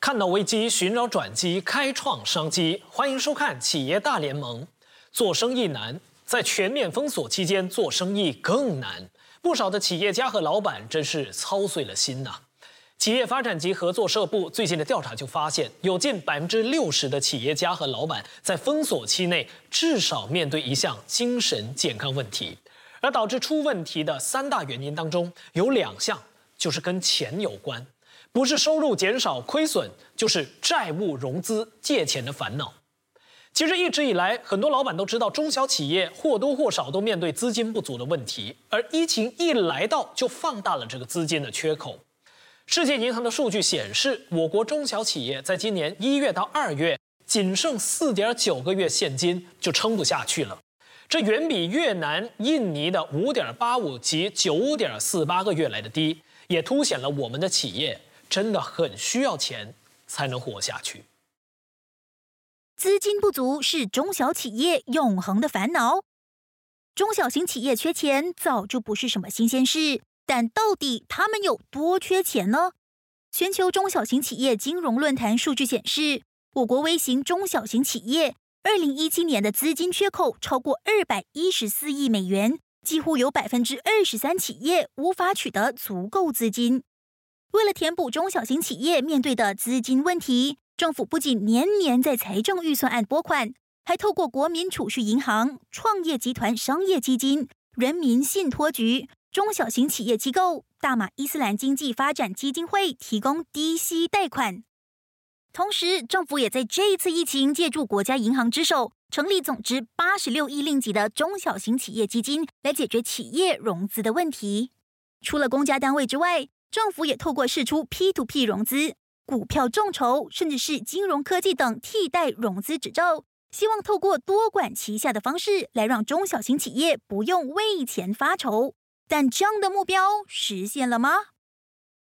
看到危机，寻找转机，开创商机。欢迎收看《企业大联盟》。做生意难，在全面封锁期间做生意更难。不少的企业家和老板真是操碎了心呐。企业发展及合作社部最近的调查就发现，有近百分之六十的企业家和老板在封锁期内至少面对一项精神健康问题，而导致出问题的三大原因当中，有两项就是跟钱有关。不是收入减少亏损，就是债务融资借钱的烦恼。其实一直以来，很多老板都知道，中小企业或多或少都面对资金不足的问题，而疫情一来到，就放大了这个资金的缺口。世界银行的数据显示，我国中小企业在今年一月到二月，仅剩四点九个月现金就撑不下去了，这远比越南、印尼的五点八五及九点四八个月来的低，也凸显了我们的企业。真的很需要钱才能活下去。资金不足是中小企业永恒的烦恼。中小型企业缺钱早就不是什么新鲜事，但到底他们有多缺钱呢？全球中小型企业金融论坛数据显示，我国微型中小型企业二零一七年的资金缺口超过二百一十四亿美元，几乎有百分之二十三企业无法取得足够资金。为了填补中小型企业面对的资金问题，政府不仅年年在财政预算案拨款，还透过国民储蓄银行、创业集团商业基金、人民信托局、中小型企业机构、大马伊斯兰经济发展基金会提供低息贷款。同时，政府也在这一次疫情借助国家银行之手，成立总值八十六亿令吉的中小型企业基金，来解决企业融资的问题。除了公家单位之外，政府也透过释出 P to P 融资、股票众筹，甚至是金融科技等替代融资执照，希望透过多管齐下的方式来让中小型企业不用为钱发愁。但这样的目标实现了吗？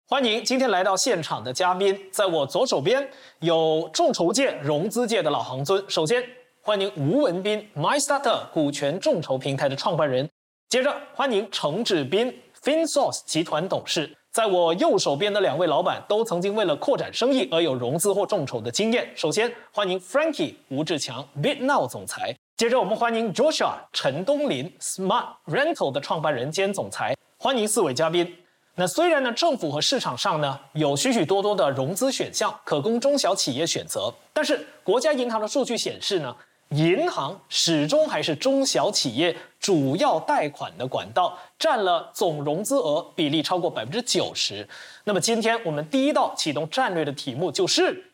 欢迎今天来到现场的嘉宾，在我左手边有众筹界、融资界的老行尊。首先欢迎吴文斌，MyStarter 股权众筹平台的创办人。接着欢迎程志斌，FinSource 集团董事。在我右手边的两位老板都曾经为了扩展生意而有融资或众筹的经验。首先欢迎 Frankie 吴志强，BitNow 总裁。接着我们欢迎 Joshua 陈东林，Smart Rental 的创办人兼总裁。欢迎四位嘉宾。那虽然呢，政府和市场上呢有许许多多的融资选项可供中小企业选择，但是国家银行的数据显示呢。银行始终还是中小企业主要贷款的管道，占了总融资额比例超过百分之九十。那么今天我们第一道启动战略的题目就是：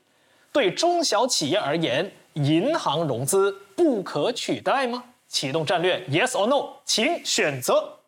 对中小企业而言，银行融资不可取代吗？启动战略，Yes or No，请选择。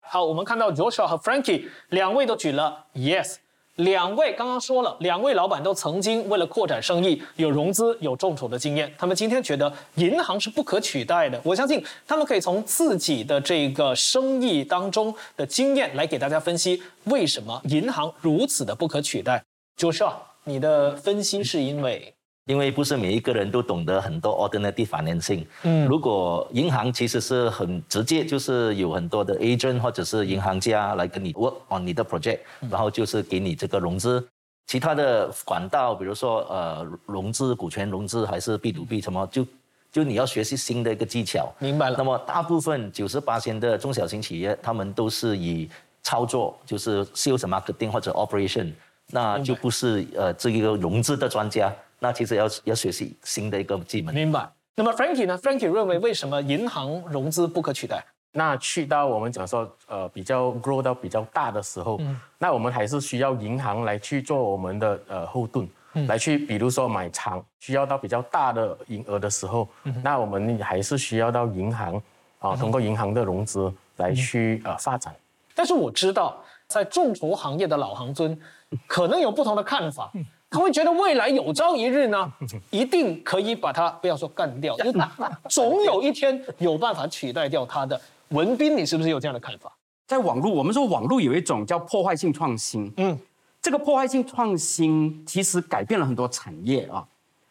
好，我们看到 Joshua 和 Frankie 两位都举了 Yes。两位刚刚说了，两位老板都曾经为了扩展生意有融资、有众筹的经验。他们今天觉得银行是不可取代的。我相信他们可以从自己的这个生意当中的经验来给大家分析为什么银行如此的不可取代。就是啊，你的分析是因为。因为不是每一个人都懂得很多 ordinary financing。嗯，如果银行其实是很直接，就是有很多的 agent 或者是银行家来跟你 work on 你的 project，然后就是给你这个融资。其他的管道，比如说呃融资、股权融资还是 B to B 什么，就就你要学习新的一个技巧。明白了。那么大部分九十八线的中小型企业，他们都是以操作，就是 sales marketing 或者 operation，那就不是呃这一个融资的专家。那其实要要学习新的一个技能。明白。那么 Frankie 呢？Frankie 认为为什么银行融资不可取代？那去到我们讲说，呃，比较 grow 到比较大的时候，那我们还是需要银行来去做我们的呃后盾，来去比如说买仓，需要到比较大的营额的时候，那我们还是需要到银行啊，通过银行的融资来去呃发展。但是我知道，在众筹行业的老行尊可能有不同的看法。他会觉得未来有朝一日呢，一定可以把它不要说干掉，总有一天有办法取代掉它的。文斌，你是不是有这样的看法？在网络，我们说网络有一种叫破坏性创新。嗯，这个破坏性创新其实改变了很多产业啊。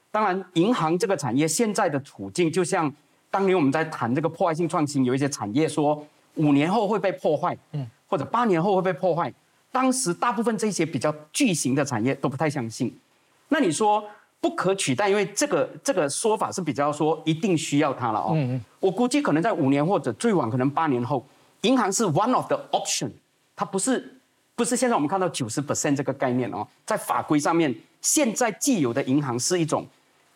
当然，银行这个产业现在的处境，就像当年我们在谈这个破坏性创新，有一些产业说五年后会被破坏，嗯，或者八年后会被破坏。当时大部分这些比较巨型的产业都不太相信。那你说不可取代，因为这个这个说法是比较说一定需要它了哦。嗯嗯。我估计可能在五年或者最晚可能八年后，银行是 one of the option，它不是不是现在我们看到九十 percent 这个概念哦，在法规上面，现在既有的银行是一种。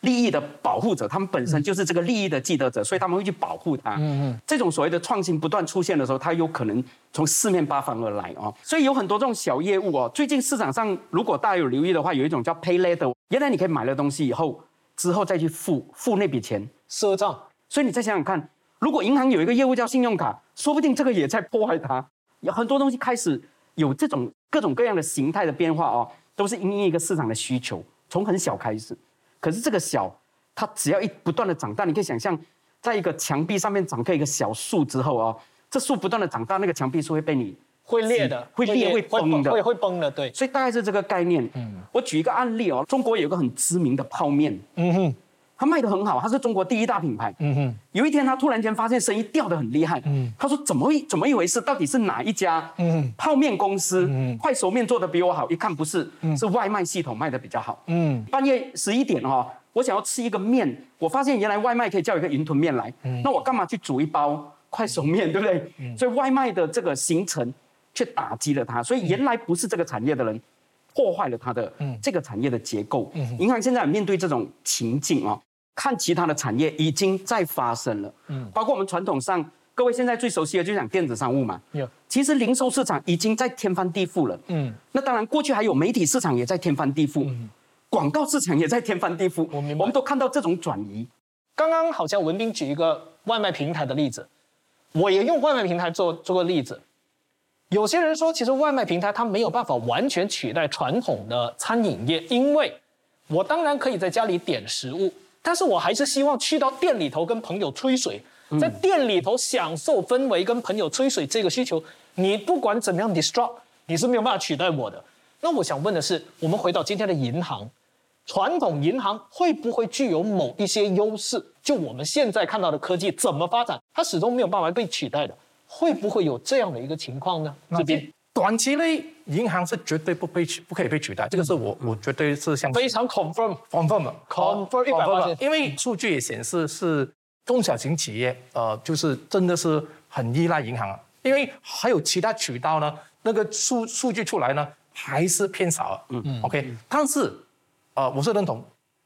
利益的保护者，他们本身就是这个利益的既得者，所以他们会去保护它。嗯嗯，这种所谓的创新不断出现的时候，它有可能从四面八方而来哦。所以有很多这种小业务哦。最近市场上，如果大家有留意的话，有一种叫 Pay Later，原来你可以买了东西以后，之后再去付付那笔钱赊账。所以你再想想看，如果银行有一个业务叫信用卡，说不定这个也在破坏它。有很多东西开始有这种各种各样的形态的变化哦，都是因应一个市场的需求，从很小开始。可是这个小，它只要一不断的长大，你可以想象，在一个墙壁上面长开一个小树之后啊，这树不断的长大，那个墙壁是会被你会裂的，会裂会崩的，会会崩的，对。所以大概是这个概念。嗯，我举一个案例哦，中国有个很知名的泡面。嗯哼。他卖的很好，他是中国第一大品牌。嗯哼，有一天他突然间发现生意掉的很厉害。嗯，他说怎么一怎么一回事？到底是哪一家嗯泡面公司嗯快熟面做的比我好？一看不是，是外卖系统卖的比较好。嗯，半夜十一点哈，我想要吃一个面，我发现原来外卖可以叫一个云吞面来。嗯那我干嘛去煮一包快熟面，对不对？所以外卖的这个形成却打击了他。所以原来不是这个产业的人破坏了他的这个产业的结构。银行现在面对这种情境啊。看其他的产业已经在发生了，嗯，包括我们传统上，各位现在最熟悉的就讲电子商务嘛，有，其实零售市场已经在天翻地覆了，嗯，那当然过去还有媒体市场也在天翻地覆，嗯。广告市场也在天翻地覆，我明白，我们都看到这种转移。刚刚好像文斌举一个外卖平台的例子，我也用外卖平台做做个例子。有些人说，其实外卖平台它没有办法完全取代传统的餐饮业，因为我当然可以在家里点食物。但是我还是希望去到店里头跟朋友吹水，在店里头享受氛围，跟朋友吹水这个需求，你不管怎么样 disrupt，你是没有办法取代我的。那我想问的是，我们回到今天的银行，传统银行会不会具有某一些优势？就我们现在看到的科技怎么发展，它始终没有办法被取代的，会不会有这样的一个情况呢？这边。短期内，银行是绝对不被取，不可以被取代。这个是我，我绝对是相信。非常 confirm，confirm 的，confirm 一百八因为数据也显示是中小型企业，呃，就是真的是很依赖银行。因为还有其他渠道呢，那个数数据出来呢，还是偏少。嗯嗯。OK，但是，呃，我是认同，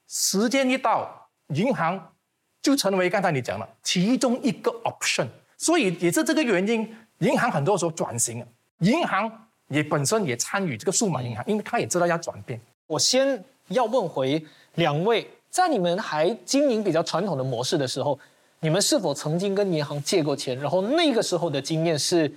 时间一到，银行就成为刚才你讲了其中一个 option。所以也是这个原因，银行很多时候转型。银行也本身也参与这个数码银行，因为他也知道要转变。我先要问回两位，在你们还经营比较传统的模式的时候，你们是否曾经跟银行借过钱？然后那个时候的经验是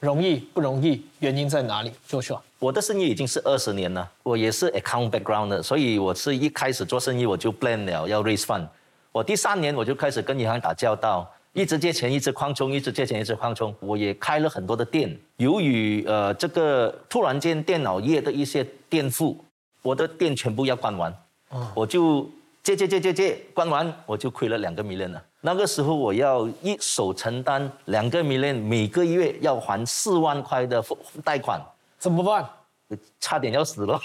容易不容易？原因在哪里？就说我的生意已经是二十年了，我也是 account background 的，所以我是一开始做生意我就 plan 了要 raise fund。我第三年我就开始跟银行打交道。一直借钱，一直扩充，一直借钱，一直扩充。我也开了很多的店。由于呃这个突然间电脑业的一些垫付，我的店全部要关完。我就借借借借借，关完我就亏了两个 million 了。那个时候我要一手承担两个 million，每个月要还四万块的贷款，怎么办？差点要死了，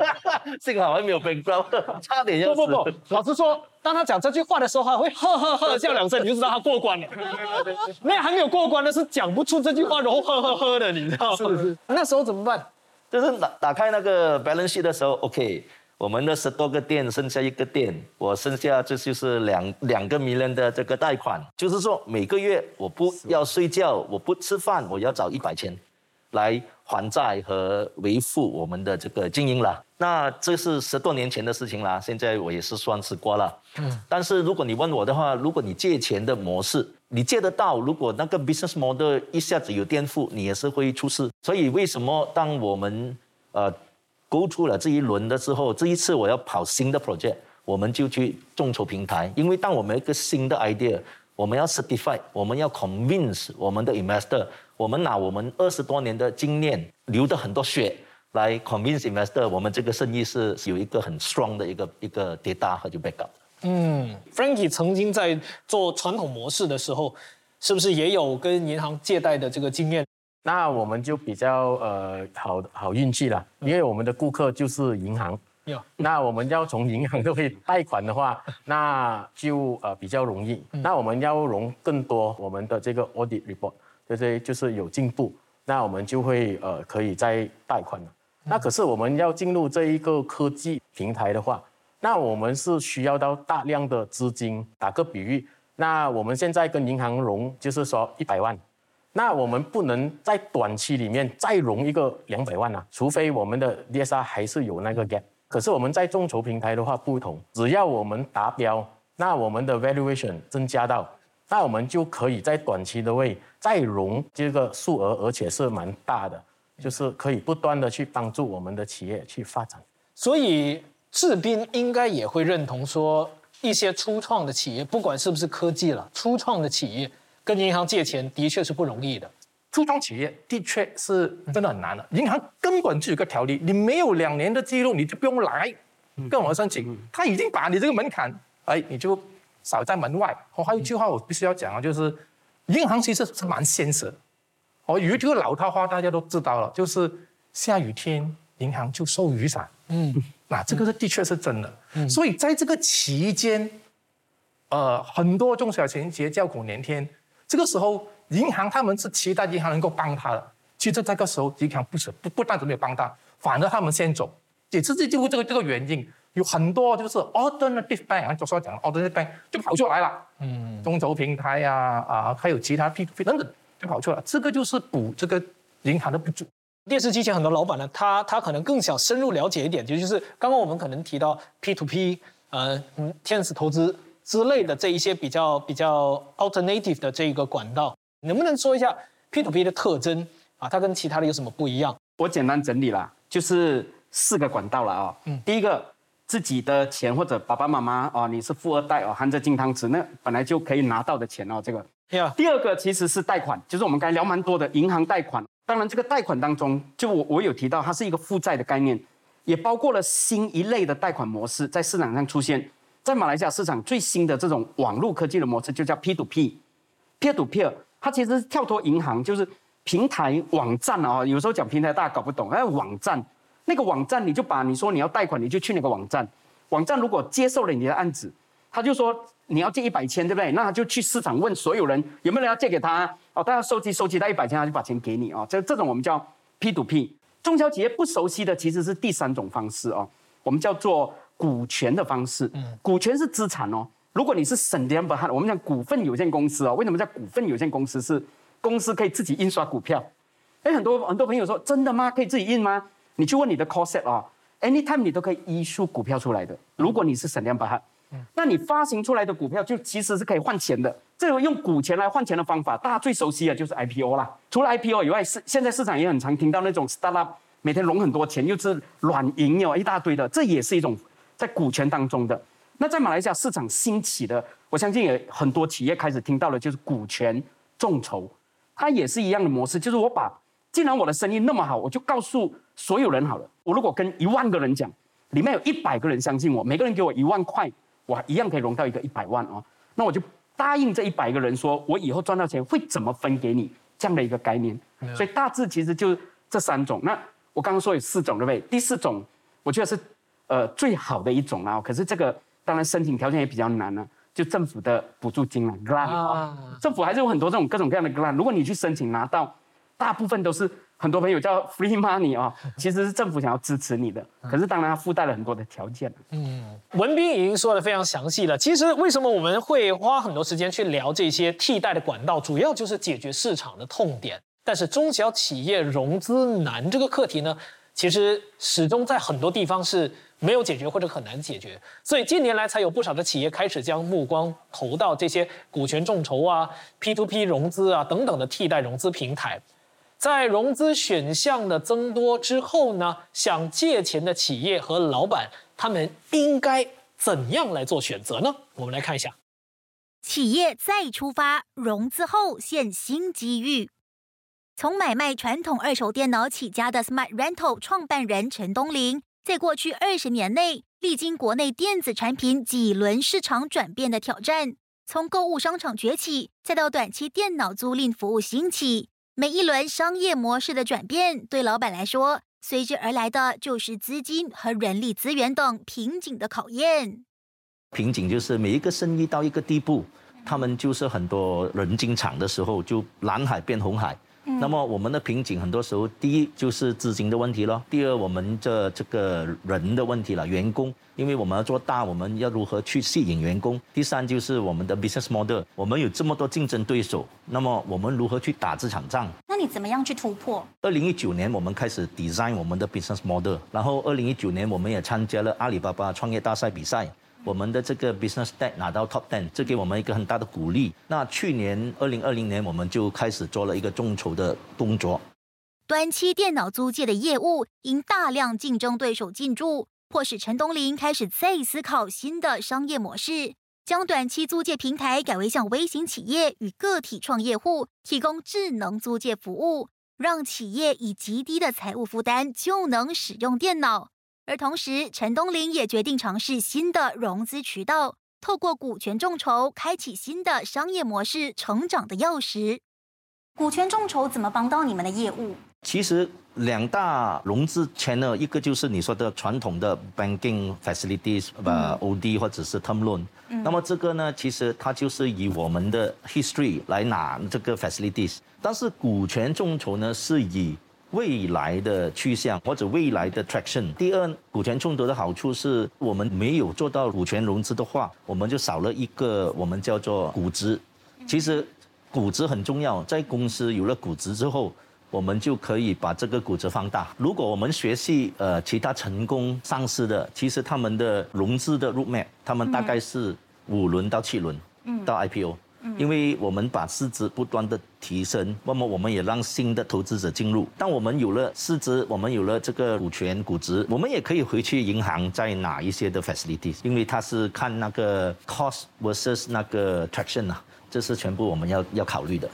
幸好还没有被告，差点要死。不不不，老实说，当他讲这句话的时候，他会呵呵呵笑两声，你就知道他过关了。那还没有过关的是讲不出这句话，然后呵呵呵的，你知道吗？是是。那时候怎么办？就是打打开那个 balance sheet 的时候，OK，我们的十多个店剩下一个店，我剩下这就是两两个 million 的这个贷款，就是说每个月我不要睡觉，我不吃饭，我要找一百千来。还债和维护我们的这个经营了，那这是十多年前的事情了。现在我也是算是过了。嗯，但是如果你问我的话，如果你借钱的模式，你借得到，如果那个 business model 一下子有颠覆，你也是会出事。所以为什么当我们呃勾出了这一轮的时候，这一次我要跑新的 project，我们就去众筹平台，因为当我们一个新的 idea。我们要 certify，我们要 convince 我们的 investor，我们拿我们二十多年的经验，流的很多血来 convince investor，我们这个生意是有一个很 strong 的一个一个 data 和就 backup。嗯，Frankie 曾经在做传统模式的时候，是不是也有跟银行借贷的这个经验？那我们就比较呃好好运气了，因为我们的顾客就是银行。有，那我们要从银行都可以贷款的话，那就呃比较容易。那我们要融更多，我们的这个 audit report，对对，就是有进步，那我们就会呃可以再贷款了。那可是我们要进入这一个科技平台的话，那我们是需要到大量的资金。打个比喻，那我们现在跟银行融，就是说一百万。那我们不能在短期里面再融一个两百万啊，除非我们的 DSR 还是有那个 gap。可是我们在众筹平台的话不同，只要我们达标，那我们的 valuation 增加到，那我们就可以在短期的位再融这个数额，而且是蛮大的，就是可以不断的去帮助我们的企业去发展。所以志斌应该也会认同说，一些初创的企业，不管是不是科技了，初创的企业。跟银行借钱的确是不容易的，初创企业的确是真的很难的。银行根本就有个条例，你没有两年的记录，你就不用来跟我们申请。他已经把你这个门槛，哎，你就扫在门外。我，还有一句话我必须要讲啊，就是银行其实是蛮现实。哦，有一句老套话大家都知道了，就是下雨天银行就收雨伞。嗯，那这个是的确是真的。嗯，所以在这个期间，呃，很多中小型企业叫苦连天。这个时候，银行他们是期待银行能够帮他的。其实这个时候，银行不是不不但没有帮他，反而他们先走。也是这就这个这个原因，有很多就是 alternative bank，就说讲 alternative bank 就跑出来了。嗯，中筹平台呀，啊，还有其他 P to P 等等就跑出来。这个就是补这个银行的不足。电视机前很多老板呢，他他可能更想深入了解一点，就就是刚刚我们可能提到 P to P，呃，嗯，天使投资。之类的这一些比较比较 alternative 的这一个管道，能不能说一下 P to P 的特征啊？它跟其他的有什么不一样？我简单整理了，就是四个管道了啊。嗯，第一个自己的钱或者爸爸妈妈哦，你是富二代哦，含着金汤匙，那本来就可以拿到的钱哦，这个。第二个其实是贷款，就是我们刚才聊蛮多的银行贷款。当然，这个贷款当中，就我我有提到，它是一个负债的概念，也包括了新一类的贷款模式在市场上出现。在马来西亚市场最新的这种网络科技的模式就叫 P to P，P to P，它其实是跳脱银行，就是平台网站啊。有时候讲平台大家搞不懂，哎，网站那个网站你就把你说你要贷款，你就去那个网站。网站如果接受了你的案子，他就说你要借一百千，对不对？那他就去市场问所有人有没有人要借给他哦，大家收集收集到一百千，他就把钱给你啊。这这种我们叫 P to P。中小企业不熟悉的其实是第三种方式哦，我们叫做。股权的方式，股权是资产哦。如果你是省点不我们讲股份有限公司哦，为什么叫股份有限公司？是公司可以自己印刷股票。哎，很多很多朋友说，真的吗？可以自己印吗？你去问你的 c o s e t 啊，anytime 你都可以依出股票出来的。如果你是省点不哈，那你发行出来的股票就其实是可以换钱的。这个用股钱来换钱的方法，大家最熟悉的就是 IPO 啦。除了 IPO 以外，市现在市场也很常听到那种 startup 每天融很多钱，又是软银有一大堆的，这也是一种。在股权当中的，那在马来西亚市场兴起的，我相信也很多企业开始听到了，就是股权众筹，它也是一样的模式，就是我把，既然我的生意那么好，我就告诉所有人好了，我如果跟一万个人讲，里面有一百个人相信我，每个人给我一万块，我一样可以融到一个一百万哦，那我就答应这一百个人，说我以后赚到钱会怎么分给你这样的一个概念，所以大致其实就这三种。那我刚刚说有四种对不对？第四种，我觉得是。呃，最好的一种啊，可是这个当然申请条件也比较难呢，就政府的补助金了，grant 啊，政府还是有很多这种各种各样的 grant，如果你去申请拿到，大部分都是很多朋友叫 free money 啊，其实是政府想要支持你的，可是当然它附带了很多的条件。嗯，文斌已经说的非常详细了。其实为什么我们会花很多时间去聊这些替代的管道，主要就是解决市场的痛点。但是中小企业融资难这个课题呢，其实始终在很多地方是。没有解决或者很难解决，所以近年来才有不少的企业开始将目光投到这些股权众筹啊、P to P 融资啊等等的替代融资平台。在融资选项的增多之后呢，想借钱的企业和老板他们应该怎样来做选择呢？我们来看一下，企业再出发，融资后现新机遇。从买卖传统二手电脑起家的 Smart Rental 创办人陈东林。在过去二十年内，历经国内电子产品几轮市场转变的挑战，从购物商场崛起，再到短期电脑租赁服务兴起，每一轮商业模式的转变，对老板来说，随之而来的就是资金和人力资源等瓶颈的考验。瓶颈就是每一个生意到一个地步，他们就是很多人进场的时候，就蓝海变红海。那么我们的瓶颈很多时候，第一就是资金的问题咯，第二我们这这个人的问题了，员工，因为我们要做大，我们要如何去吸引员工？第三就是我们的 business model，我们有这么多竞争对手，那么我们如何去打这场仗？那你怎么样去突破？二零一九年我们开始 design 我们的 business model，然后二零一九年我们也参加了阿里巴巴创业大赛比赛。我们的这个 business tech 拿到 top ten，这给我们一个很大的鼓励。那去年二零二零年，我们就开始做了一个众筹的动作。短期电脑租借的业务因大量竞争对手进驻，迫使陈东林开始再思考新的商业模式，将短期租借平台改为向微型企业与个体创业户提供智能租借服务，让企业以极低的财务负担就能使用电脑。而同时，陈东林也决定尝试新的融资渠道，透过股权众筹开启新的商业模式成长的钥匙。股权众筹怎么帮到你们的业务？其实两大融资 channel，一个就是你说的传统的 banking facilities，呃，OD 或者是 term loan。那么这个呢，其实它就是以我们的 history 来拿这个 facilities。但是股权众筹呢，是以未来的去向或者未来的 traction。第二，股权众筹的好处是我们没有做到股权融资的话，我们就少了一个我们叫做股值。其实股值很重要，在公司有了股值之后，我们就可以把这个股值放大。如果我们学习呃其他成功上市的，其实他们的融资的 roadmap，他们大概是五轮到七轮嗯到 IPO。因为我们把市值不断的提升，那么我们也让新的投资者进入。当我们有了市值，我们有了这个股权估值，我们也可以回去银行再拿一些的 facilities，因为它是看那个 cost versus 那个 traction 啊，这是全部我们要要考虑的。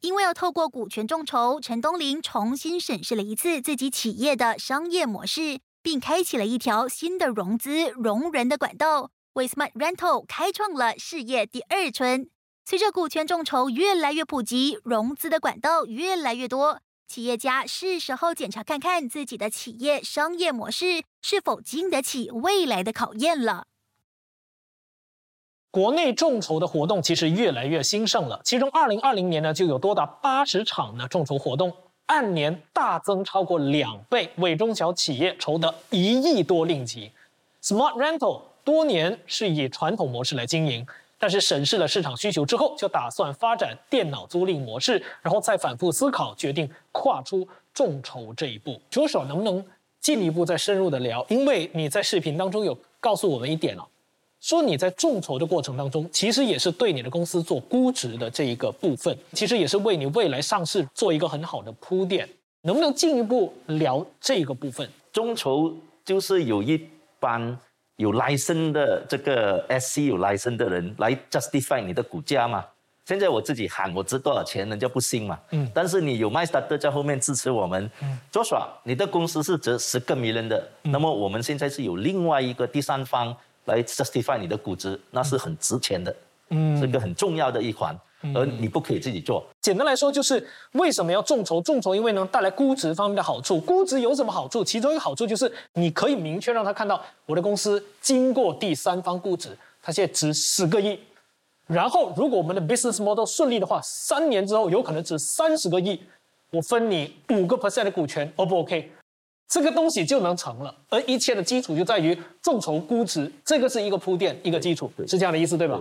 因为要透过股权众筹，陈东林重新审视了一次自己企业的商业模式，并开启了一条新的融资融人的管道，为 Smart Rental 开创了事业第二春。随着股权众筹越来越普及，融资的管道越来越多，企业家是时候检查看看自己的企业商业模式是否经得起未来的考验了。国内众筹的活动其实越来越兴盛了，其中二零二零年呢就有多达八十场的众筹活动，按年大增超过两倍，为中小企业筹得一亿多令吉。Smart Rental 多年是以传统模式来经营。但是审视了市场需求之后，就打算发展电脑租赁模式，然后再反复思考，决定跨出众筹这一步。左手能不能进一步再深入的聊？因为你在视频当中有告诉我们一点哦，说你在众筹的过程当中，其实也是对你的公司做估值的这一个部分，其实也是为你未来上市做一个很好的铺垫。能不能进一步聊这个部分？众筹就是有一般。有 license 的这个 SC 有 license 的人来 justify 你的股价嘛？现在我自己喊我值多少钱，人家不信嘛。嗯。但是你有 m y s t a r t 在后面支持我们，嗯。做耍，你的公司是值十个 million 的，那么我们现在是有另外一个第三方来 justify 你的估值，那是很值钱的，嗯，是一个很重要的一环。而你不可以自己做。简单来说，就是为什么要众筹？众筹因为能带来估值方面的好处。估值有什么好处？其中一个好处就是你可以明确让他看到我的公司经过第三方估值，它现在值十个亿。然后，如果我们的 business model 顺利的话，三年之后有可能值三十个亿，我分你五个 percent 的股权，O 不 OK？这个东西就能成了。而一切的基础就在于众筹估值，这个是一个铺垫，一个基础，是这样的意思，对吧？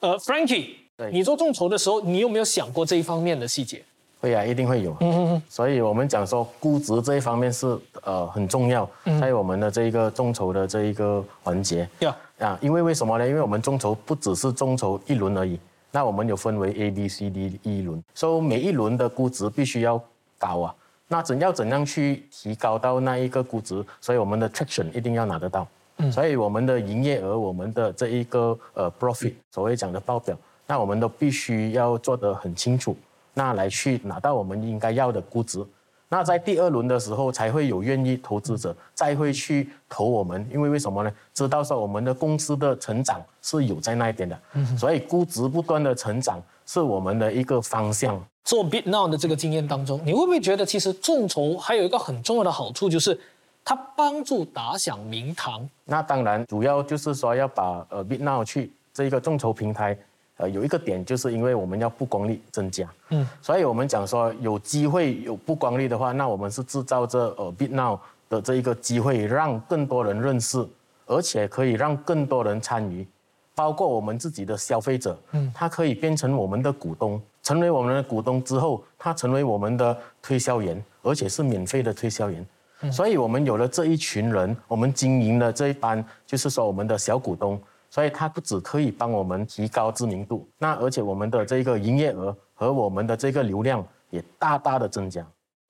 呃，Frankie。你做众筹的时候，你有没有想过这一方面的细节？会啊，一定会有。嗯嗯嗯。所以我们讲说估值这一方面是呃很重要，在我们的这一个众筹的这一个环节。呀啊，因为为什么呢？因为我们众筹不只是众筹一轮而已，那我们有分为 A、B、C、D 一轮，所以每一轮的估值必须要高啊。那怎要怎样去提高到那一个估值？所以我们的 traction 一定要拿得到。嗯。所以我们的营业额，我们的这一个呃 profit，所谓讲的报表。那我们都必须要做得很清楚，那来去拿到我们应该要的估值。那在第二轮的时候，才会有愿意投资者再会去投我们，因为为什么呢？知道说我们的公司的成长是有在那一边的，所以估值不断的成长是我们的一个方向。做 Bit Now 的这个经验当中，你会不会觉得其实众筹还有一个很重要的好处，就是它帮助打响名堂？那当然，主要就是说要把呃 Bit Now 去这一个众筹平台，呃，有一个点就是因为我们要曝光率增加，嗯，所以我们讲说有机会有曝光率的话，那我们是制造这呃 Bit Now 的这一个机会，让更多人认识，而且可以让更多人参与。包括我们自己的消费者，嗯，他可以变成我们的股东，成为我们的股东之后，他成为我们的推销员，而且是免费的推销员。所以，我们有了这一群人，我们经营的这一班，就是说我们的小股东，所以它不只可以帮我们提高知名度，那而且我们的这个营业额和我们的这个流量也大大的增加。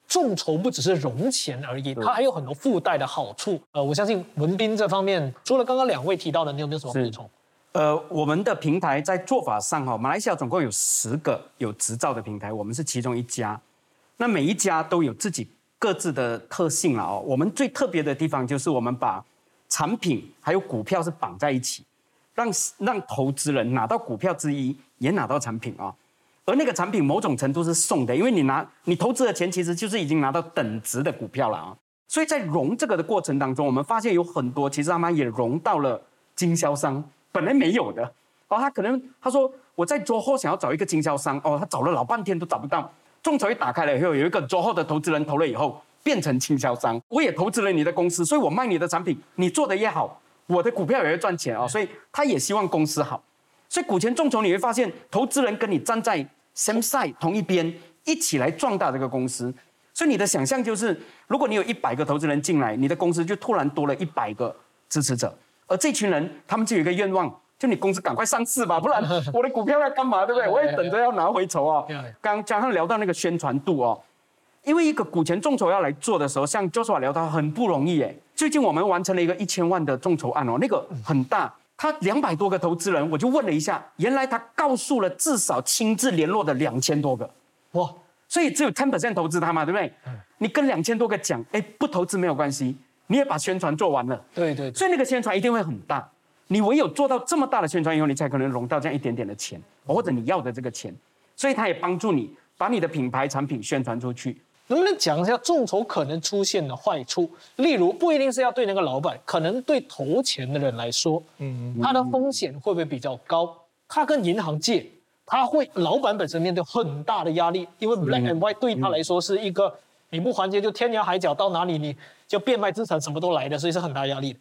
众筹不只是融钱而已，它还有很多附带的好处。呃，我相信文斌这方面，除了刚刚两位提到的，你有没有什么补充？呃，我们的平台在做法上哈，马来西亚总共有十个有执照的平台，我们是其中一家。那每一家都有自己各自的特性了哦。我们最特别的地方就是我们把产品还有股票是绑在一起，让让投资人拿到股票之一，也拿到产品啊。而那个产品某种程度是送的，因为你拿你投资的钱其实就是已经拿到等值的股票了啊。所以在融这个的过程当中，我们发现有很多其实他们也融到了经销商。本来没有的，哦，他可能他说我在做后想要找一个经销商，哦，他找了老半天都找不到。众筹一打开了以后，有一个做后的投资人投了以后，变成经销商。我也投资了你的公司，所以我卖你的产品，你做的越好，我的股票也会赚钱啊。所以他也希望公司好。所以股权众筹你会发现，投资人跟你站在 same side 同一边，一起来壮大这个公司。所以你的想象就是，如果你有一百个投资人进来，你的公司就突然多了一百个支持者。而这群人，他们就有一个愿望，就你公司赶快上市吧，不然 我的股票要干嘛，对不对？我也等着要拿回筹啊。刚加上聊到那个宣传度哦，因为一个股权众筹要来做的时候，像 Joshua 聊到很不容易哎。最近我们完成了一个一千万的众筹案哦，那个很大，他两百多个投资人，我就问了一下，原来他告诉了至少亲自联络的两千多个，哇，所以只有 ten percent 投资他嘛，对不对？你跟两千多个讲，哎，不投资没有关系。你也把宣传做完了，对对，所以那个宣传一定会很大。你唯有做到这么大的宣传以后，你才可能融到这样一点点的钱，或者你要的这个钱。所以他也帮助你把你的品牌产品宣传出去。能不能讲一下众筹可能出现的坏处？例如，不一定是要对那个老板，可能对投钱的人来说，嗯，他的风险会不会比较高？他跟银行借，他会老板本身面对很大的压力，因为 black and white 对他来说是一个。你不还钱就天涯海角到哪里你就变卖资产什么都来的，所以是很大压力的。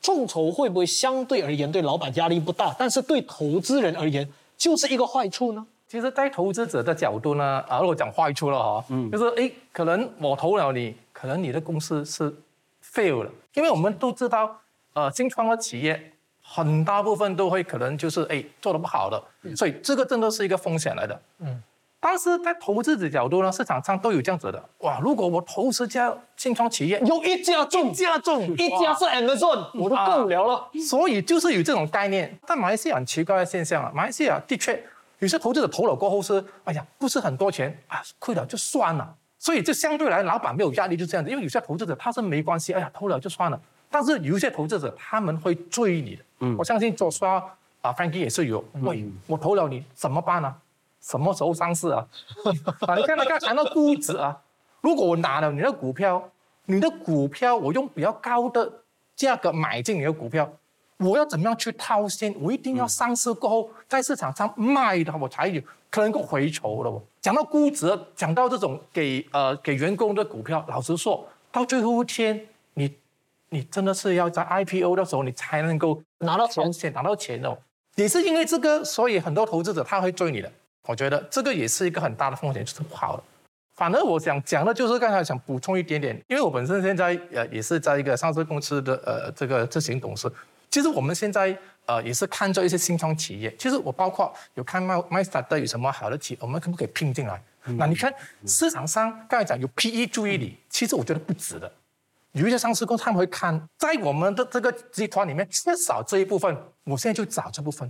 众筹会不会相对而言对老板压力不大，但是对投资人而言就是一个坏处呢？其实，在投资者的角度呢，啊，如果讲坏处了哈，嗯，就是哎，可能我投了你，可能你的公司是 fail 了，因为我们都知道，呃，新创的企业很大部分都会可能就是哎做的不好的，所以这个真的是一个风险来的，嗯。但是在投资者角度呢，市场上都有这样子的哇！如果我投十家新创企业，有一家中，一家中，一家是 Amazon，我都够了了。所以就是有这种概念。但马来西亚很奇怪的现象啊，马来西亚的确有些投资者投了过后是，哎呀，不是很多钱啊，亏了就算了。所以就相对来，老板没有压力，就这样子。因为有些投资者他是没关系，哎呀，投了就算了。但是有一些投资者他们会追你的。嗯，我相信做刷啊，Frankie 也是有。喂，我投了你怎么办呢？什么时候上市啊？啊，你看他刚谈到估值啊，如果我拿了你的股票，你的股票我用比较高的价格买进你的股票，我要怎么样去套现？我一定要上市过后在市场上卖的，我才有可能够回酬的。讲到估值，讲到这种给呃给员工的股票，老实说，到最后一天，你你真的是要在 IPO 的时候，你才能够拿到钱，拿到钱哦。也是因为这个，所以很多投资者他会追你的。我觉得这个也是一个很大的风险，就是不好的。反而我想讲的就是刚才想补充一点点，因为我本身现在呃也是在一个上市公司的呃这个执行董事。其实我们现在呃也是看着一些新创企业，其实我包括有看 My MyStart 有什么好的企业，我们可不可以拼进来？那你看市场上刚才讲有 PE 注意力，其实我觉得不值的。有一些上市公司他们会看，在我们的这个集团里面缺少这一部分，我现在就找这部分。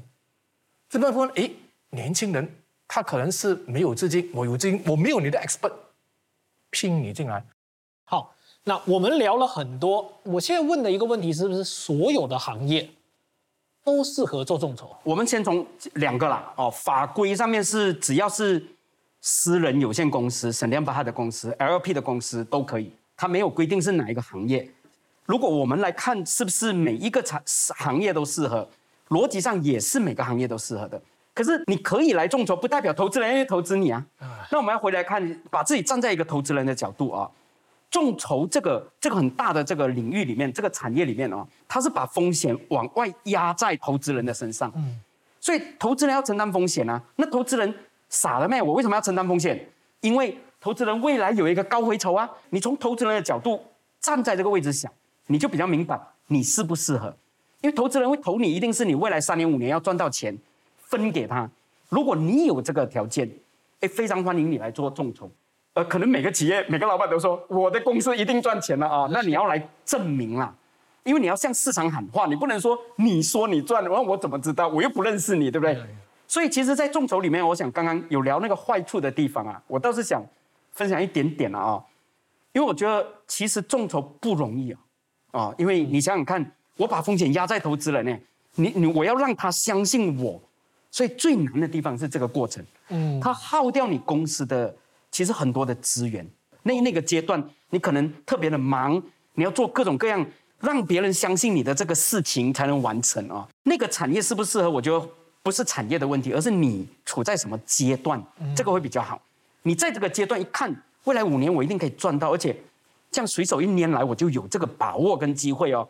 这部分诶，年轻人。他可能是没有资金，我有资金，我没有你的 expert，拼你进来。好，那我们聊了很多，我现在问的一个问题是不是所有的行业都适合做众筹？我们先从两个啦，哦，法规上面是只要是私人有限公司、省联巴哈的公司、LP 的公司都可以，它没有规定是哪一个行业。如果我们来看是不是每一个产行业都适合，逻辑上也是每个行业都适合的。可是你可以来众筹，不代表投资人愿意投资你啊。那我们要回来看，把自己站在一个投资人的角度啊，众筹这个这个很大的这个领域里面，这个产业里面哦，它是把风险往外压在投资人的身上。嗯，所以投资人要承担风险啊。那投资人傻了没？我为什么要承担风险？因为投资人未来有一个高回酬啊。你从投资人的角度站在这个位置想，你就比较明白你适不适合。因为投资人会投你，一定是你未来三年五年要赚到钱。分给他，如果你有这个条件，哎，非常欢迎你来做众筹。呃，可能每个企业、每个老板都说我的公司一定赚钱了啊，那你要来证明啦，因为你要向市场喊话，你不能说你说你赚，我我怎么知道？我又不认识你，对不对？所以其实，在众筹里面，我想刚刚有聊那个坏处的地方啊，我倒是想分享一点点了啊，因为我觉得其实众筹不容易啊，啊，因为你想想看，我把风险压在投资人呢，你你我要让他相信我。所以最难的地方是这个过程，嗯，他耗掉你公司的其实很多的资源。那那个阶段，你可能特别的忙，你要做各种各样让别人相信你的这个事情才能完成啊。那个产业适不适合，我觉得不是产业的问题，而是你处在什么阶段，这个会比较好。你在这个阶段一看，未来五年我一定可以赚到，而且这样随手一拈来，我就有这个把握跟机会哦。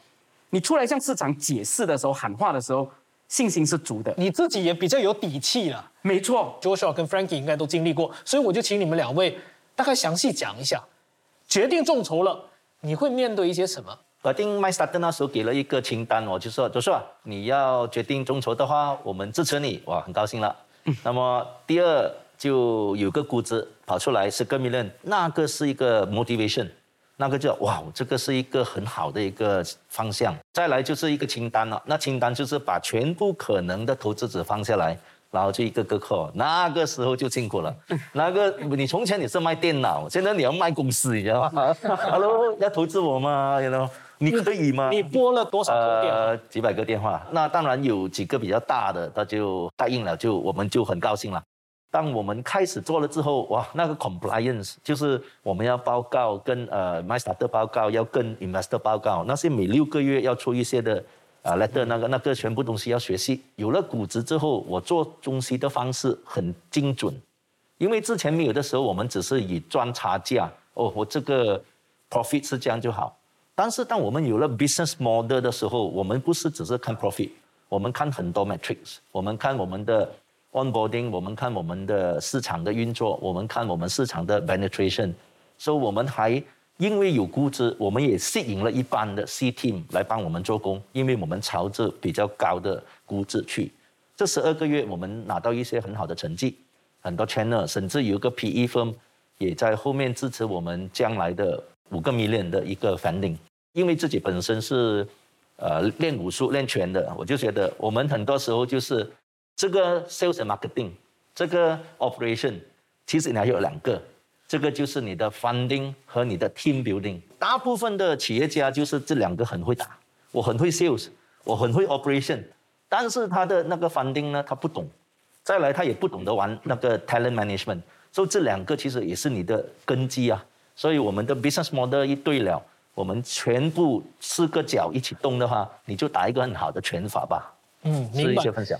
你出来向市场解释的时候，喊话的时候。信心是足的，你自己也比较有底气了。没错，Joshua 跟 Frankie 应该都经历过，所以我就请你们两位大概详细讲一下。决定众筹了，你会面对一些什么？我定 My Starter 那时候给了一个清单，我就说，Joshua，你要决定众筹的话，我们支持你，哇，很高兴了。那么第二就有个估值跑出来是个 million，那个是一个 motivation。那个就哇，这个是一个很好的一个方向。再来就是一个清单了，那清单就是把全部可能的投资者放下来，然后就一个个扣。那个时候就辛苦了。那个你从前你是卖电脑，现在你要卖公司，你知道吗？Hello，要投资我吗？You know，你可以吗？你拨了多少个电话？几百个电话。那当然有几个比较大的，他就答应了，就我们就很高兴了。当我们开始做了之后，哇，那个 compliance 就是我们要报告跟呃 m y s t a r 的报告，要跟 investor 报告，那些每六个月要出一些的啊 letter，那个那个全部东西要学习。有了估值之后，我做东西的方式很精准，因为之前没有的时候，我们只是以赚差价，哦，我这个 profit 是这样就好。但是当我们有了 business model 的时候，我们不是只是看 profit，我们看很多 metrics，我们看我们的。Onboarding，我们看我们的市场的运作，我们看我们市场的 penetration，所以我们还因为有估值，我们也吸引了一般的 C team 来帮我们做工，因为我们朝着比较高的估值去。这十二个月，我们拿到一些很好的成绩，很多 channel，甚至有一个 PE firm 也在后面支持我们将来的五个 million 的一个 funding。因为自己本身是呃练武术练拳的，我就觉得我们很多时候就是。这个 sales and marketing，这个 operation，其实你还有两个，这个就是你的 funding 和你的 team building。大部分的企业家就是这两个很会打，我很会 sales，我很会 operation，但是他的那个 funding 呢，他不懂，再来他也不懂得玩那个 talent management，所以这两个其实也是你的根基啊。所以我们的 business model 一对了，我们全部四个角一起动的话，你就打一个很好的拳法吧。嗯，明白。一些分享。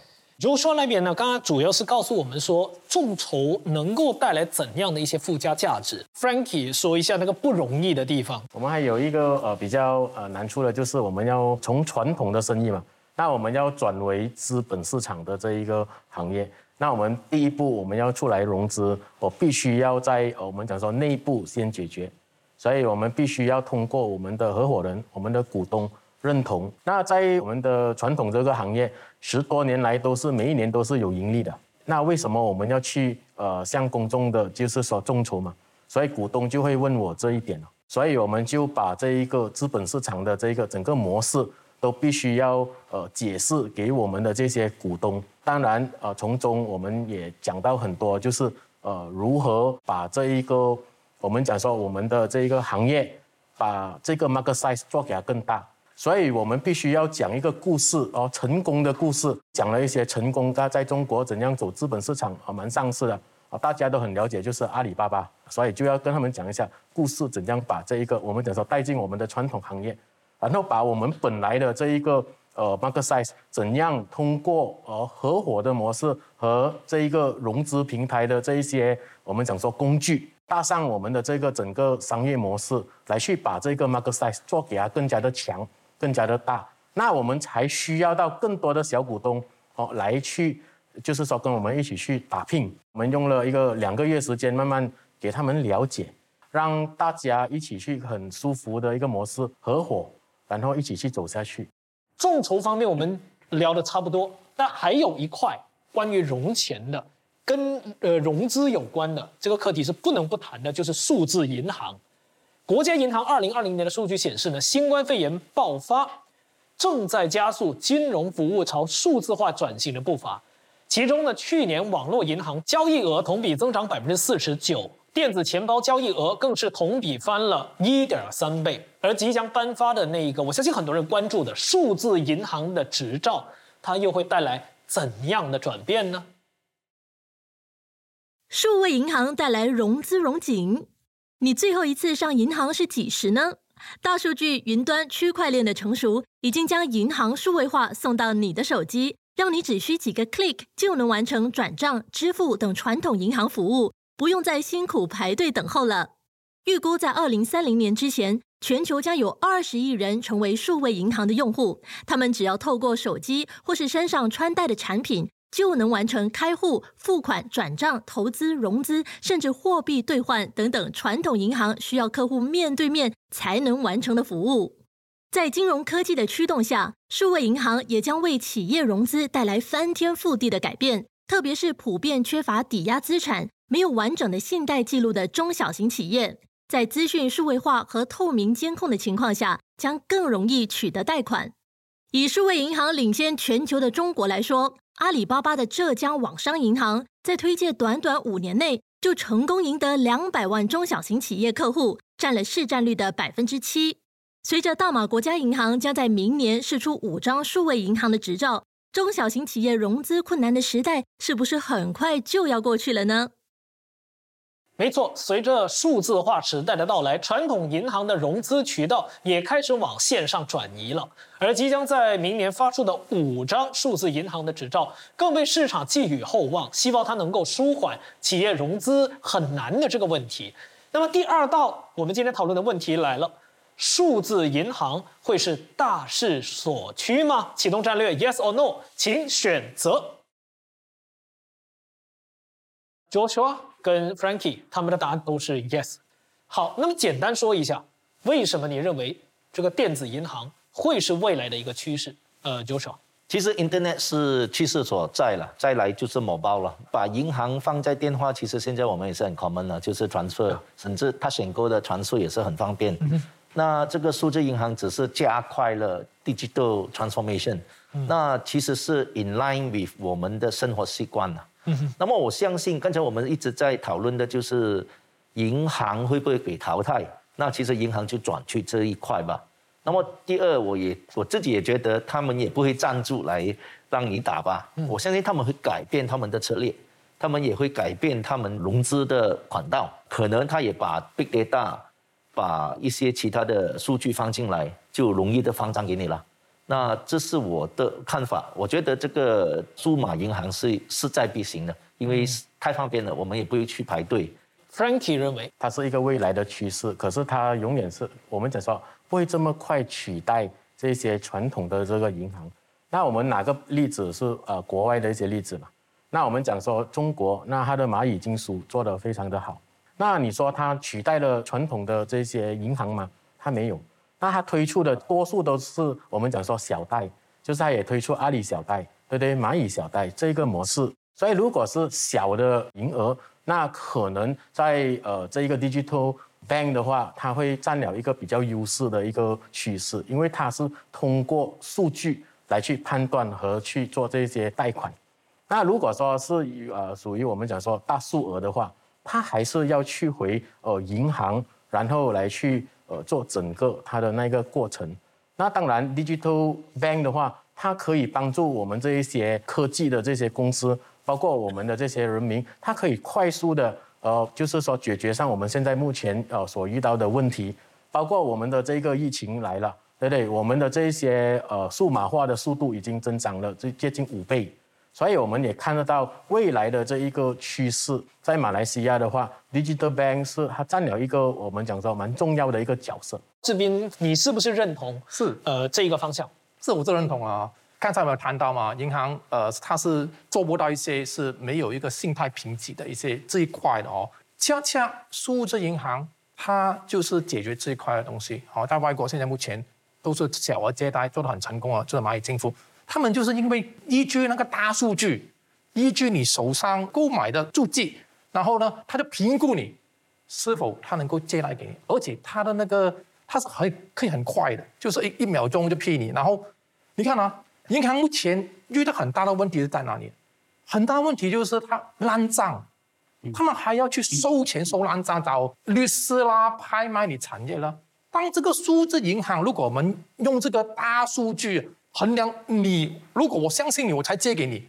如说那边呢，刚刚主要是告诉我们说，众筹能够带来怎样的一些附加价值。Frankie 说一下那个不容易的地方。我们还有一个呃比较呃难处的，就是我们要从传统的生意嘛，那我们要转为资本市场的这一个行业。那我们第一步我们要出来融资，我必须要在我们讲说内部先解决，所以我们必须要通过我们的合伙人、我们的股东。认同。那在我们的传统这个行业，十多年来都是每一年都是有盈利的。那为什么我们要去呃向公众的，就是说众筹嘛？所以股东就会问我这一点所以我们就把这一个资本市场的这个整个模式，都必须要呃解释给我们的这些股东。当然呃从中我们也讲到很多，就是呃如何把这一个我们讲说我们的这一个行业，把这个 market size 做给它更大。所以我们必须要讲一个故事哦，成功的故事，讲了一些成功他在中国怎样走资本市场啊，蛮上市的啊，大家都很了解，就是阿里巴巴，所以就要跟他们讲一下故事，怎样把这一个我们讲说带进我们的传统行业，然后把我们本来的这一个呃 market size 怎样通过呃合伙的模式和这一个融资平台的这一些我们讲说工具，搭上我们的这个整个商业模式，来去把这个 market size 做给它更加的强，更加的大，那我们才需要到更多的小股东哦来去。就是说，跟我们一起去打拼，我们用了一个两个月时间，慢慢给他们了解，让大家一起去很舒服的一个模式合伙，然后一起去走下去。众筹方面我们聊的差不多，但还有一块关于融钱的，跟呃融资有关的这个课题是不能不谈的，就是数字银行。国家银行二零二零年的数据显示呢，新冠肺炎爆发正在加速金融服务朝数字化转型的步伐。其中呢，去年网络银行交易额同比增长百分之四十九，电子钱包交易额更是同比翻了一点三倍。而即将颁发的那一个，我相信很多人关注的数字银行的执照，它又会带来怎样的转变呢？数位银行带来融资融景，你最后一次上银行是几时呢？大数据、云端、区块链的成熟，已经将银行数位化送到你的手机。让你只需几个 click 就能完成转账、支付等传统银行服务，不用再辛苦排队等候了。预估在二零三零年之前，全球将有二十亿人成为数位银行的用户。他们只要透过手机或是身上穿戴的产品，就能完成开户、付款、转账、投资、融资，甚至货币兑换等等传统银行需要客户面对面才能完成的服务。在金融科技的驱动下，数位银行也将为企业融资带来翻天覆地的改变。特别是普遍缺乏抵押资产、没有完整的信贷记录的中小型企业，在资讯数位化和透明监控的情况下，将更容易取得贷款。以数位银行领先全球的中国来说，阿里巴巴的浙江网商银行在推介短短五年内，就成功赢得两百万中小型企业客户，占了市占率的百分之七。随着大马国家银行将在明年试出五张数位银行的执照，中小型企业融资困难的时代是不是很快就要过去了呢？没错，随着数字化时代的到来，传统银行的融资渠道也开始往线上转移了。而即将在明年发出的五张数字银行的执照，更被市场寄予厚望，希望它能够舒缓企业融资很难的这个问题。那么第二道我们今天讨论的问题来了。数字银行会是大势所趋吗？启动战略，Yes or No，请选择。Joshua 跟 Frankie 他们的答案都是 Yes。好，那么简单说一下，为什么你认为这个电子银行会是未来的一个趋势？呃，Joshua，其实 Internet 是趋势所在了，再来就是某包了。把银行放在电话，其实现在我们也是很 common 了，就是 transfer，甚至他选购的传输也是很方便。那这个数字银行只是加快了 digital transformation，那其实是 in line with 我们的生活习惯了。那么我相信，刚才我们一直在讨论的就是银行会不会被淘汰？那其实银行就转去这一块吧。那么第二，我也我自己也觉得他们也不会站住来让你打吧。我相信他们会改变他们的策略，他们也会改变他们融资的管道，可能他也把 big data。把一些其他的数据放进来，就容易的放账给你了。那这是我的看法。我觉得这个数码银行是势在必行的，因为太方便了，我们也不会去排队。Frankie 认为它是一个未来的趋势，可是它永远是我们讲说不会这么快取代这些传统的这个银行。那我们哪个例子是呃国外的一些例子嘛？那我们讲说中国，那它的蚂蚁金属做得非常的好。那你说它取代了传统的这些银行吗？它没有。那它推出的多数都是我们讲说小贷，就是它也推出阿里小贷，对对？蚂蚁小贷这个模式。所以如果是小的银额，那可能在呃这一个 digital bank 的话，它会占了一个比较优势的一个趋势，因为它是通过数据来去判断和去做这些贷款。那如果说是呃属于我们讲说大数额的话，它还是要去回呃银行，然后来去呃做整个它的那个过程。那当然，digital bank 的话，它可以帮助我们这一些科技的这些公司包括我们的这些人民，它可以快速的呃，就是说解决上我们现在目前呃所遇到的问题，包括我们的这个疫情来了，对不对？我们的这一些呃数码化的速度已经增长了，这接近五倍。所以我们也看得到未来的这一个趋势，在马来西亚的话，digital bank 是它占了一个我们讲说蛮重要的一个角色。志斌，你是不是认同是呃这一个方向？是我是认同啊。刚才我们谈到嘛，银行呃它是做不到一些是没有一个信贷评级的一些这一块的哦。恰恰数字银行它就是解决这一块的东西。好，在外国现在目前都是小额借贷做得很成功啊，就是蚂蚁金服。他们就是因为依据那个大数据，依据你手上购买的足迹，然后呢，他就评估你是否他能够借贷给你，而且他的那个他是很可以很快的，就是一一秒钟就批你。然后你看啊，银行目前遇到很大的问题是在哪里？很大问题就是他烂账，他们还要去收钱收烂账，找律师啦、拍卖你产业啦。当这个数字银行，如果我们用这个大数据。衡量你，如果我相信你，我才借给你，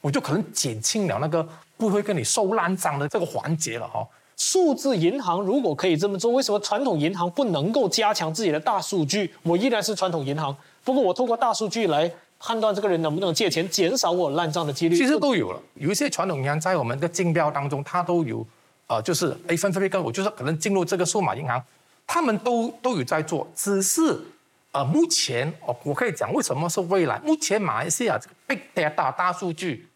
我就可能减轻了那个不会跟你收烂账的这个环节了哈。数字银行如果可以这么做，为什么传统银行不能够加强自己的大数据？我依然是传统银行，不过我通过大数据来判断这个人能不能借钱，减少我烂账的几率。其实都有了，有一些传统银行在我们的竞标当中，它都有，呃，就是哎，分分别跟我就是可能进入这个数码银行，他们都都有在做，只是。呃，目前哦，我可以讲为什么是未来。目前马来西亚这个 big data 大数据，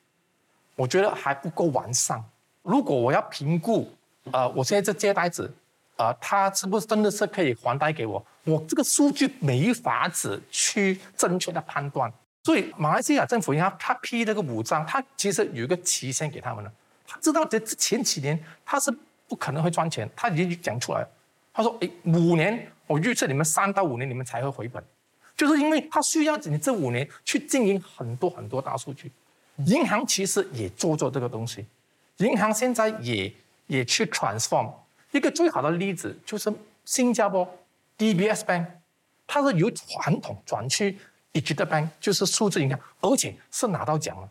我觉得还不够完善。如果我要评估，呃，我现在这借贷者，呃，他是不是真的是可以还贷给我？我这个数据没法子去正确的判断。所以马来西亚政府银行他批这个五张，他其实有一个期限给他们了。他知道这前几年他是不可能会赚钱，他已经讲出来了。他说：“哎，五年。”我预测你们三到五年你们才会回本，就是因为它需要你这五年去经营很多很多大数据。银行其实也做做这个东西，银行现在也也去 transform。一个最好的例子就是新加坡 DBS Bank，它是由传统转去 digital bank，就是数字银行，而且是拿到奖了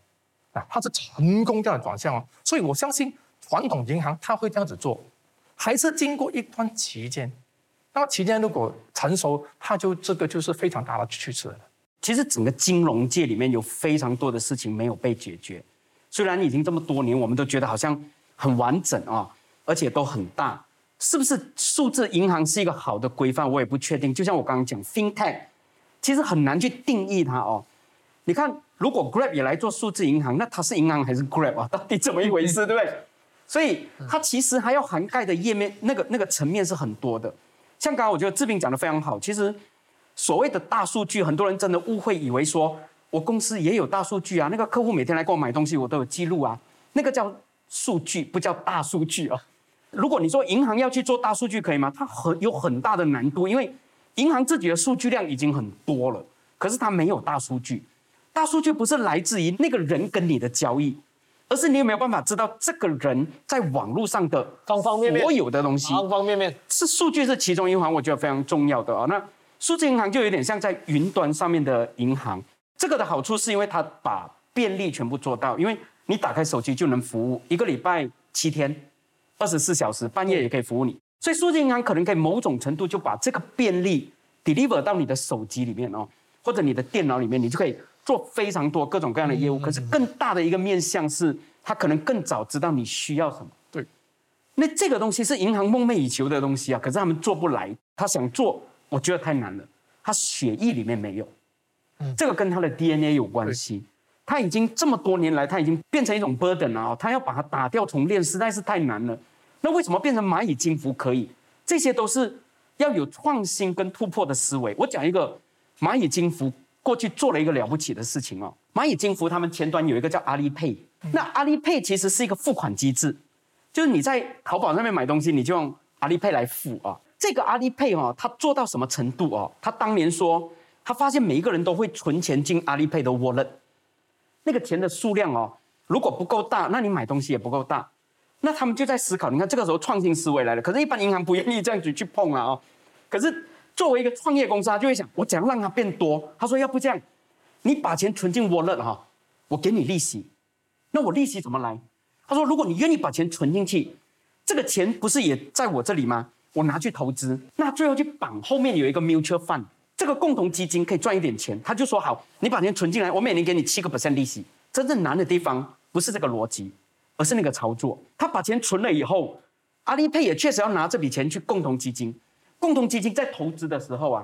啊，它是成功这样转向哦。所以我相信传统银行它会这样子做，还是经过一段期间。那期间如果成熟，它就这个就是非常大的趋势。其实整个金融界里面有非常多的事情没有被解决，虽然已经这么多年，我们都觉得好像很完整啊，而且都很大。是不是数字银行是一个好的规范？我也不确定。就像我刚刚讲，FinTech，其实很难去定义它哦。你看，如果 Grab 也来做数字银行，那它是银行还是 Grab 啊？到底怎么一回事，对不对？所以它其实还要涵盖的页面，那个那个层面是很多的。像刚刚我觉得志斌讲的非常好，其实所谓的大数据，很多人真的误会以为说我公司也有大数据啊，那个客户每天来给我买东西，我都有记录啊，那个叫数据，不叫大数据啊。如果你说银行要去做大数据可以吗？它很有很大的难度，因为银行自己的数据量已经很多了，可是它没有大数据。大数据不是来自于那个人跟你的交易。而是你有没有办法知道这个人在网络上的方方面面所有的东西？方方面面是数据是其中一环，我觉得非常重要的啊。那数字银行就有点像在云端上面的银行。这个的好处是因为它把便利全部做到，因为你打开手机就能服务，一个礼拜七天，二十四小时，半夜也可以服务你。所以数字银行可能可以某种程度就把这个便利 deliver 到你的手机里面哦，或者你的电脑里面，你就可以。做非常多各种各样的业务，可是更大的一个面向是，他可能更早知道你需要什么。对，那这个东西是银行梦寐以求的东西啊，可是他们做不来。他想做，我觉得太难了。他血液里面没有，嗯，这个跟他的 DNA 有关系。他已经这么多年来，他已经变成一种 burden 了。他要把它打掉重练，实在是太难了。那为什么变成蚂蚁金服可以？这些都是要有创新跟突破的思维。我讲一个蚂蚁金服。过去做了一个了不起的事情哦，蚂蚁金服他们前端有一个叫阿里 Pay，那阿里 Pay 其实是一个付款机制，就是你在淘宝上面买东西，你就用阿里 Pay 来付啊。这个阿里 Pay 哦，它做到什么程度哦？他当年说，他发现每一个人都会存钱进阿里 Pay 的 Wallet，那个钱的数量哦，如果不够大，那你买东西也不够大。那他们就在思考，你看这个时候创新思维来了，可是，一般银行不愿意这样子去碰啊哦，可是。作为一个创业公司，他就会想：我怎样让它变多？他说：要不这样，你把钱存进 Wallet 哈，我给你利息，那我利息怎么来？他说，如果你愿意把钱存进去，这个钱不是也在我这里吗？我拿去投资，那最后去绑后面有一个 mutual fund，这个共同基金可以赚一点钱。他就说好，你把钱存进来，我每年给你七个 percent 利息。真正难的地方不是这个逻辑，而是那个操作。他把钱存了以后，阿里配也确实要拿这笔钱去共同基金。共同基金在投资的时候啊，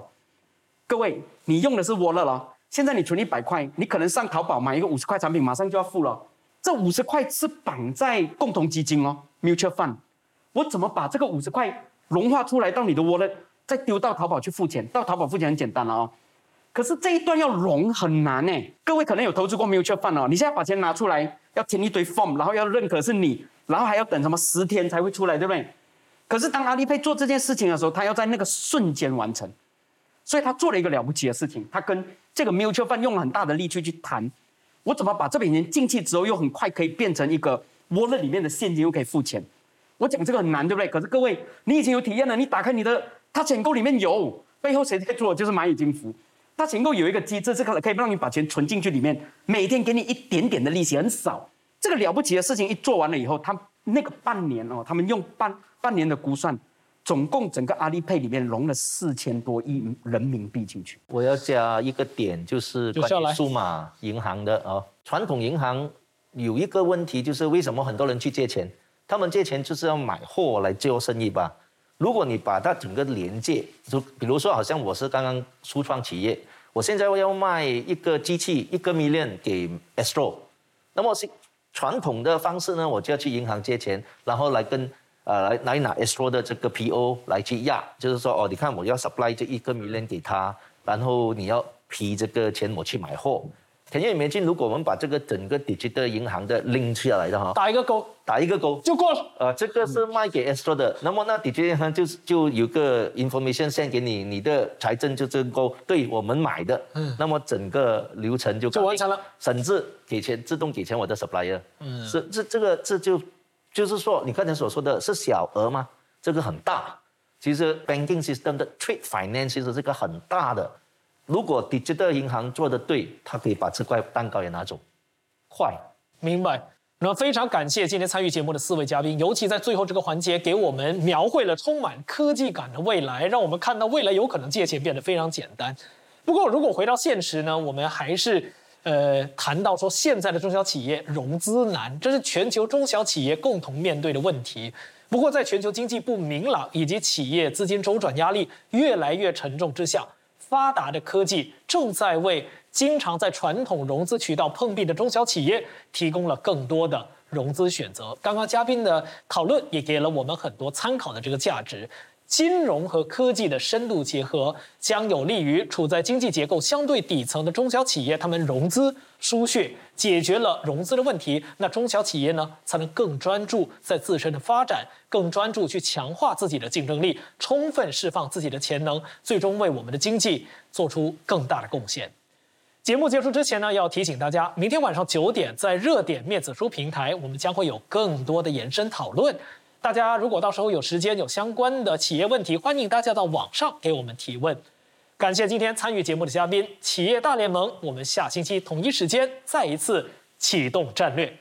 各位，你用的是 wallet 了。现在你存一百块，你可能上淘宝买一个五十块产品，马上就要付了。这五十块是绑在共同基金哦，mutual fund。我怎么把这个五十块融化出来到你的 wallet，再丢到淘宝去付钱？到淘宝付钱很简单了哦。可是这一段要融很难呢。各位可能有投资过 mutual fund 哦，你现在把钱拿出来，要填一堆 form，然后要认可是你，然后还要等什么十天才会出来，对不对？可是当阿里配做这件事情的时候，他要在那个瞬间完成，所以他做了一个了不起的事情，他跟这个 mutual fund 用了很大的力气去谈，我怎么把这笔钱进去之后，又很快可以变成一个 wallet 里面的现金，又可以付钱。我讲这个很难，对不对？可是各位，你已经有体验了，你打开你的，他钱购里面有，背后谁在做？就是蚂蚁金服。他钱购有一个机制，这个可以让你把钱存进去里面，每天给你一点点的利息，很少。这个了不起的事情一做完了以后，他那个半年哦，他们用半半年的估算，总共整个阿里配里面融了四千多亿人民币进去。我要加一个点，就是关于数码银行的哦。传统银行有一个问题，就是为什么很多人去借钱？他们借钱就是要买货来做生意吧？如果你把它整个连接，就比如说，好像我是刚刚初创企业，我现在我要卖一个机器一个 million 给 Astro，那么是传统的方式呢，我就要去银行借钱，然后来跟呃来来拿 Astro 的这个 PO 来去压，就是说哦，你看我要 supply 这一个 million 给他，然后你要批这个钱我去买货。田野没进，如果我们把这个整个 digital 银行的拎下来的哈，打一个勾，打一个勾。就过了。呃，这个是卖给 Astro 的，那么那 digital 银行就是就有个 information send 给你，你的财政就这勾，对我们买的，嗯，那么整个流程就就完成了，甚至给钱自动给钱我的 supplier，嗯，是这这个这就就是说你刚才所说的是小额吗？这个很大，其实 banking system 的 trade finance 其实是个很大的。如果 digital 银行做的对，他可以把这块蛋糕也拿走，快，明白。那非常感谢今天参与节目的四位嘉宾，尤其在最后这个环节，给我们描绘了充满科技感的未来，让我们看到未来有可能借钱变得非常简单。不过，如果回到现实呢，我们还是呃谈到说，现在的中小企业融资难，这是全球中小企业共同面对的问题。不过，在全球经济不明朗以及企业资金周转压力越来越沉重之下。发达的科技正在为经常在传统融资渠道碰壁的中小企业提供了更多的融资选择。刚刚嘉宾的讨论也给了我们很多参考的这个价值。金融和科技的深度结合，将有利于处在经济结构相对底层的中小企业，他们融资输血，解决了融资的问题。那中小企业呢，才能更专注在自身的发展，更专注去强化自己的竞争力，充分释放自己的潜能，最终为我们的经济做出更大的贡献。节目结束之前呢，要提醒大家，明天晚上九点在热点面子书平台，我们将会有更多的延伸讨论。大家如果到时候有时间有相关的企业问题，欢迎大家到网上给我们提问。感谢今天参与节目的嘉宾，企业大联盟。我们下星期同一时间再一次启动战略。